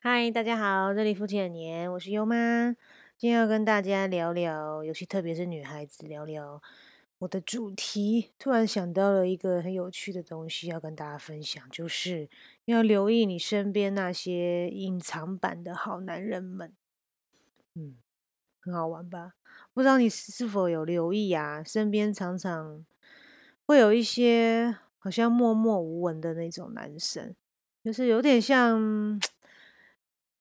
嗨，大家好，这里父亲的年，我是优妈。今天要跟大家聊聊，尤其特别是女孩子聊聊我的主题。突然想到了一个很有趣的东西要跟大家分享，就是要留意你身边那些隐藏版的好男人们。嗯，很好玩吧？不知道你是否有留意啊？身边常常会有一些好像默默无闻的那种男生，就是有点像。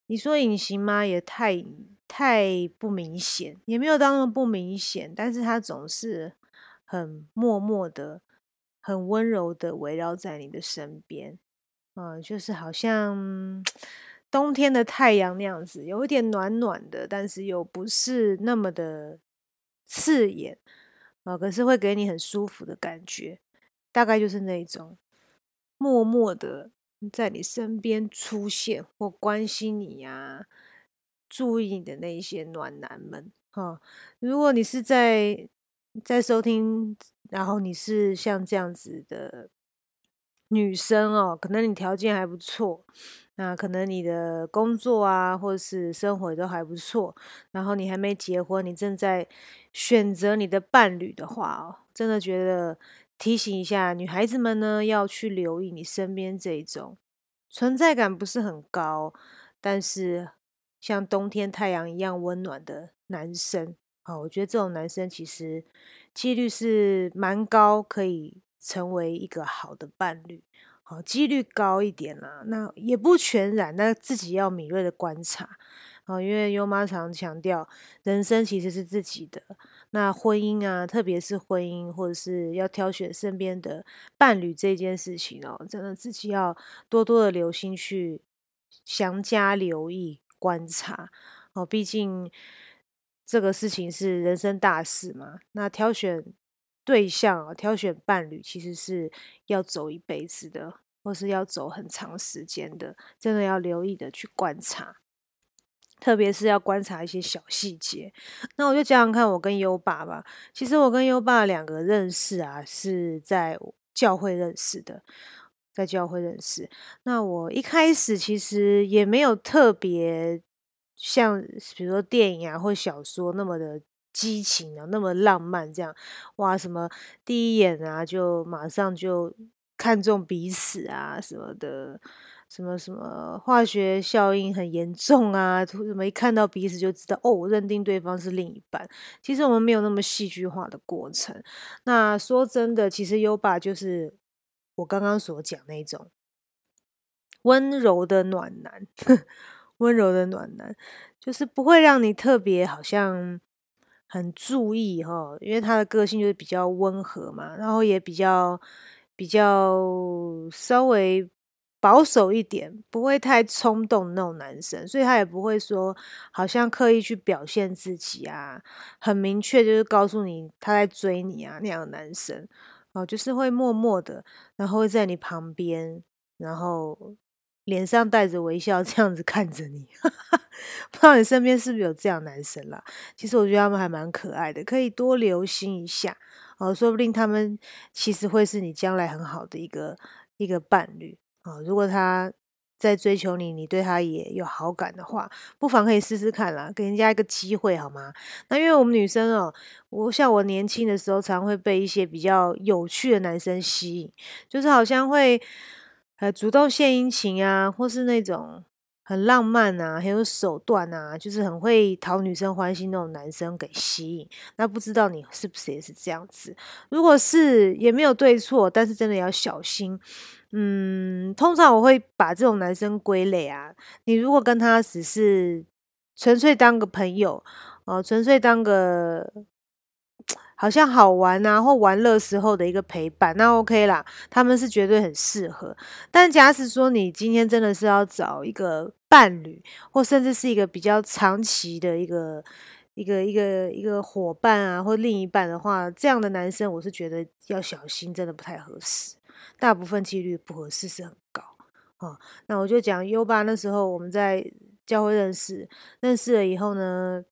你说隐形吗？也太太不明显，也没有到那么不明显。但是他总是很默默的、很温柔的围绕在你的身边，嗯，就是好像冬天的太阳那样子，有一点暖暖的，但是又不是那么的刺眼啊，可是会给你很舒服的感觉，大概就是那种默默的。在你身边出现或关心你呀，注意你的那些暖男们哈。如果你是在在收听，然后你是像这样子的女生哦，可能你条件还不错，那可能你的工作啊，或者是生活都还不错，然后你还没结婚，你正在选择你的伴侣的话哦，真的觉得。提醒一下女孩子们呢，要去留意你身边这种存在感不是很高，但是像冬天太阳一样温暖的男生啊，我觉得这种男生其实几率是蛮高，可以成为一个好的伴侣，好几率高一点啦。那也不全然，那自己要敏锐的观察。哦，因为优妈常强调，人生其实是自己的。那婚姻啊，特别是婚姻，或者是要挑选身边的伴侣这件事情哦，真的自己要多多的留心去详加留意观察哦。毕竟这个事情是人生大事嘛。那挑选对象啊、挑选伴侣，其实是要走一辈子的，或是要走很长时间的，真的要留意的去观察。特别是要观察一些小细节，那我就讲讲看，我跟优爸吧。其实我跟优爸两个认识啊，是在教会认识的，在教会认识。那我一开始其实也没有特别像，比如说电影啊或小说那么的激情啊，那么浪漫这样。哇，什么第一眼啊就马上就看中彼此啊什么的。什么什么化学效应很严重啊？怎么一看到彼此就知道哦？认定对方是另一半。其实我们没有那么戏剧化的过程。那说真的，其实优爸就是我刚刚所讲那种温柔的暖男，温柔的暖男，就是不会让你特别好像很注意哈，因为他的个性就是比较温和嘛，然后也比较比较稍微。保守一点，不会太冲动那种男生，所以他也不会说好像刻意去表现自己啊，很明确就是告诉你他在追你啊那样的男生哦，就是会默默的，然后会在你旁边，然后脸上带着微笑这样子看着你，不知道你身边是不是有这样男生啦？其实我觉得他们还蛮可爱的，可以多留心一下哦，说不定他们其实会是你将来很好的一个一个伴侣。啊，如果他在追求你，你对他也有好感的话，不妨可以试试看啦，给人家一个机会好吗？那因为我们女生哦，我像我年轻的时候，常会被一些比较有趣的男生吸引，就是好像会呃主动献殷勤啊，或是那种很浪漫啊，很有手段啊，就是很会讨女生欢心那种男生给吸引。那不知道你是不是也是这样子？如果是，也没有对错，但是真的要小心。嗯，通常我会把这种男生归类啊。你如果跟他只是纯粹当个朋友哦，纯粹当个好像好玩啊或玩乐时候的一个陪伴，那 OK 啦，他们是绝对很适合。但假使说你今天真的是要找一个伴侣，或甚至是一个比较长期的一个一个一个一个伙伴啊，或另一半的话，这样的男生我是觉得要小心，真的不太合适。大部分几率不合适是很高哦。那我就讲优爸那时候我们在教会认识，认识了以后呢，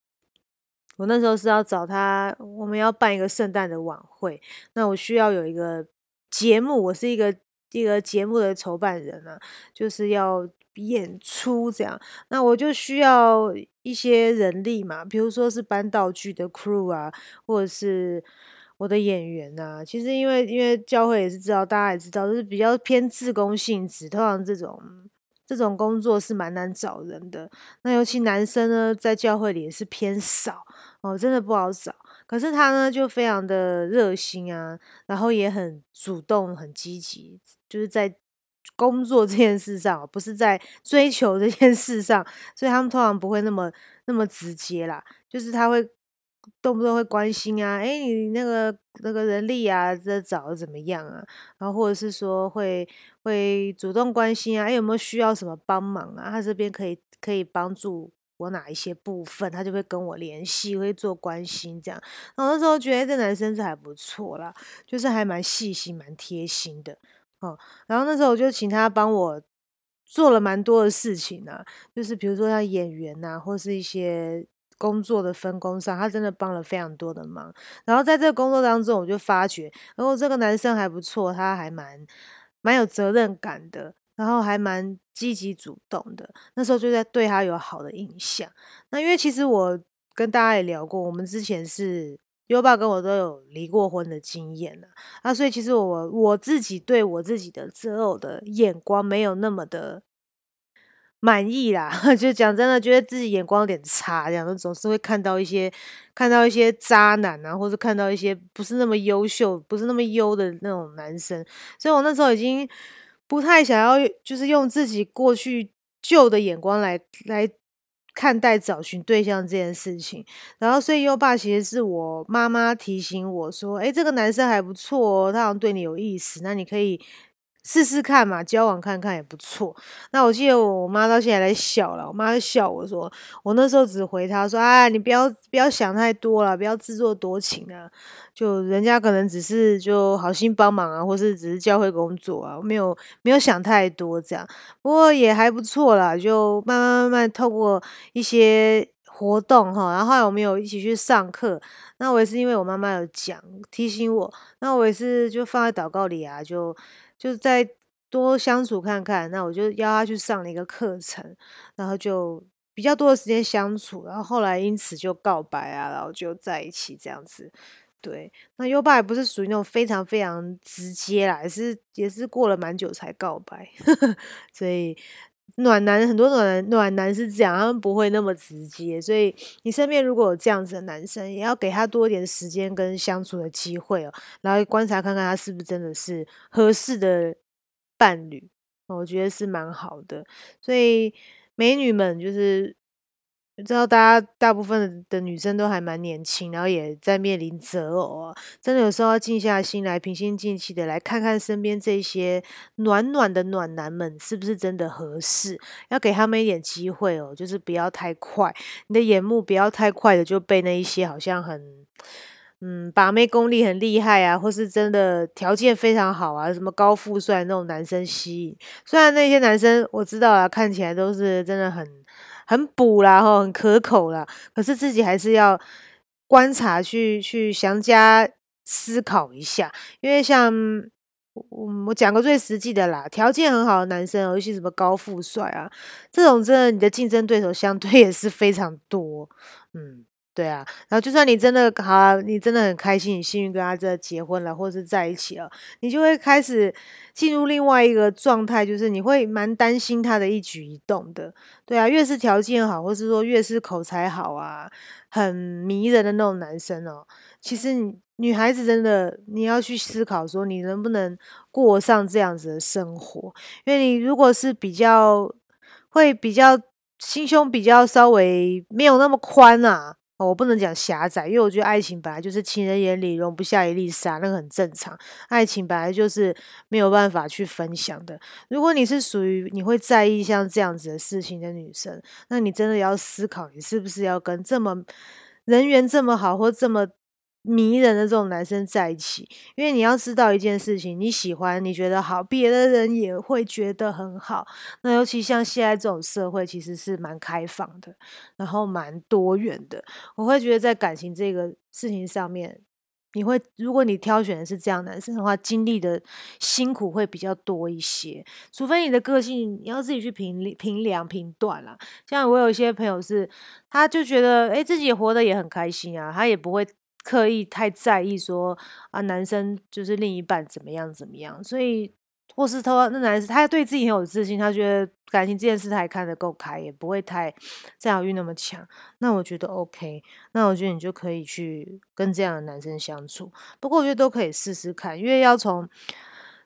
我那时候是要找他，我们要办一个圣诞的晚会，那我需要有一个节目，我是一个一个节目的筹办人啊，就是要演出这样，那我就需要一些人力嘛，比如说是搬道具的 crew 啊，或者是我的演员啊。其实因为因为教会也是知道，大家也知道，就是比较偏自工性质，通常这种这种工作是蛮难找人的。那尤其男生呢，在教会里也是偏少哦，真的不好找。可是他呢，就非常的热心啊，然后也很主动、很积极，就是在。工作这件事上，不是在追求这件事上，所以他们通常不会那么那么直接啦。就是他会动不动会关心啊，哎，你那个那个人力啊，这找的怎么样啊？然后或者是说会会主动关心啊，哎，有没有需要什么帮忙啊？他这边可以可以帮助我哪一些部分，他就会跟我联系，会做关心这样。然后那时候觉得这男生是还不错啦，就是还蛮细心、蛮贴心的。哦，然后那时候我就请他帮我做了蛮多的事情啊，就是比如说像演员呐，或是一些工作的分工上，他真的帮了非常多的忙。然后在这个工作当中，我就发觉，然后这个男生还不错，他还蛮蛮有责任感的，然后还蛮积极主动的。那时候就在对他有好的印象。那因为其实我跟大家也聊过，我们之前是。优爸跟我都有离过婚的经验了，啊，所以其实我我自己对我自己的择偶的眼光没有那么的满意啦，就讲真的，觉得自己眼光有点差，这样总是会看到一些看到一些渣男啊，或者看到一些不是那么优秀、不是那么优的那种男生，所以我那时候已经不太想要，就是用自己过去旧的眼光来来。看待找寻对象这件事情，然后所以优爸其实是我妈妈提醒我说：“哎，这个男生还不错哦，他好像对你有意思，那你可以。”试试看嘛，交往看看也不错。那我记得我妈到现在在笑了，我妈在笑我说，我那时候只回她说，哎，你不要不要想太多了，不要自作多情啊。就人家可能只是就好心帮忙啊，或是只是教会工作啊，没有没有想太多这样。不过也还不错啦，就慢慢慢慢透过一些活动哈，然后后来我们有一起去上课。那我也是因为我妈妈有讲提醒我，那我也是就放在祷告里啊，就。就再多相处看看，那我就邀他去上了一个课程，然后就比较多的时间相处，然后后来因此就告白啊，然后就在一起这样子。对，那优爸也不是属于那种非常非常直接啦，也是也是过了蛮久才告白，所以。暖男很多暖男暖男是这样，他们不会那么直接，所以你身边如果有这样子的男生，也要给他多一点时间跟相处的机会哦，然后观察看看他是不是真的是合适的伴侣，我觉得是蛮好的。所以美女们就是。知道大家大部分的女生都还蛮年轻，然后也在面临择偶啊，真的有时候要静下心来，平心静气的来看看身边这些暖暖的暖男们是不是真的合适，要给他们一点机会哦，就是不要太快，你的眼目不要太快的就被那一些好像很嗯把妹功力很厉害啊，或是真的条件非常好啊，什么高富帅那种男生吸引。虽然那些男生我知道啊，看起来都是真的很。很补啦，吼，很可口啦。可是自己还是要观察，去去详加思考一下。因为像我我讲个最实际的啦，条件很好的男生，尤其什么高富帅啊，这种真的你的竞争对手相对也是非常多，嗯。对啊，然后就算你真的好，你真的很开心，你幸运跟他这结婚了，或者是在一起了，你就会开始进入另外一个状态，就是你会蛮担心他的一举一动的。对啊，越是条件好，或是说越是口才好啊，很迷人的那种男生哦，其实你女孩子真的你要去思考说，你能不能过上这样子的生活？因为你如果是比较会比较心胸比较稍微没有那么宽啊。我不能讲狭窄，因为我觉得爱情本来就是情人眼里容不下一粒沙，那个很正常。爱情本来就是没有办法去分享的。如果你是属于你会在意像这样子的事情的女生，那你真的要思考，你是不是要跟这么人缘这么好或这么。迷人的这种男生在一起，因为你要知道一件事情，你喜欢你觉得好，别的人也会觉得很好。那尤其像现在这种社会，其实是蛮开放的，然后蛮多元的。我会觉得在感情这个事情上面，你会，如果你挑选的是这样男生的话，经历的辛苦会比较多一些。除非你的个性，你要自己去评评量评断啦。像我有一些朋友是，他就觉得，哎，自己活得也很开心啊，他也不会刻意太在意说啊，男生就是另一半怎么样怎么样，所以。或是他那男生，他对自己很有自信，他觉得感情这件事他也看得够开，也不会太占有欲那么强。那我觉得 OK，那我觉得你就可以去跟这样的男生相处。不过我觉得都可以试试看，因为要从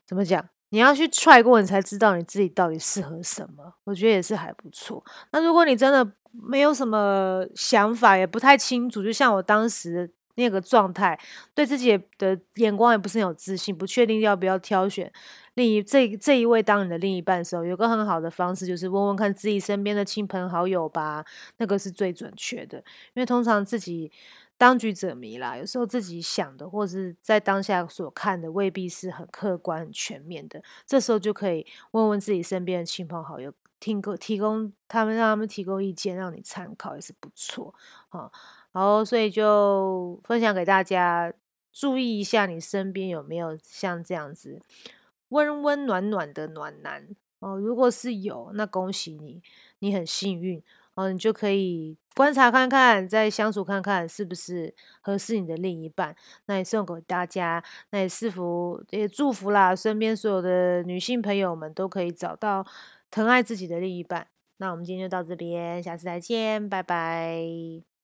怎么讲，你要去踹过，你才知道你自己到底适合什么。我觉得也是还不错。那如果你真的没有什么想法，也不太清楚，就像我当时那个状态，对自己的眼光也不是很有自信，不确定要不要挑选。另一这这一位当你的另一半的时候，有个很好的方式就是问问看自己身边的亲朋好友吧，那个是最准确的。因为通常自己当局者迷啦，有时候自己想的或者是在当下所看的未必是很客观、很全面的。这时候就可以问问自己身边的亲朋好友，听个提供他们，让他们提供意见，让你参考也是不错啊。好所以就分享给大家，注意一下你身边有没有像这样子。温温暖暖的暖男哦，如果是有，那恭喜你，你很幸运哦，你就可以观察看看，再相处看看是不是合适你的另一半。那也送给大家，那也祝福也祝福啦，身边所有的女性朋友们都可以找到疼爱自己的另一半。那我们今天就到这边，下次再见，拜拜。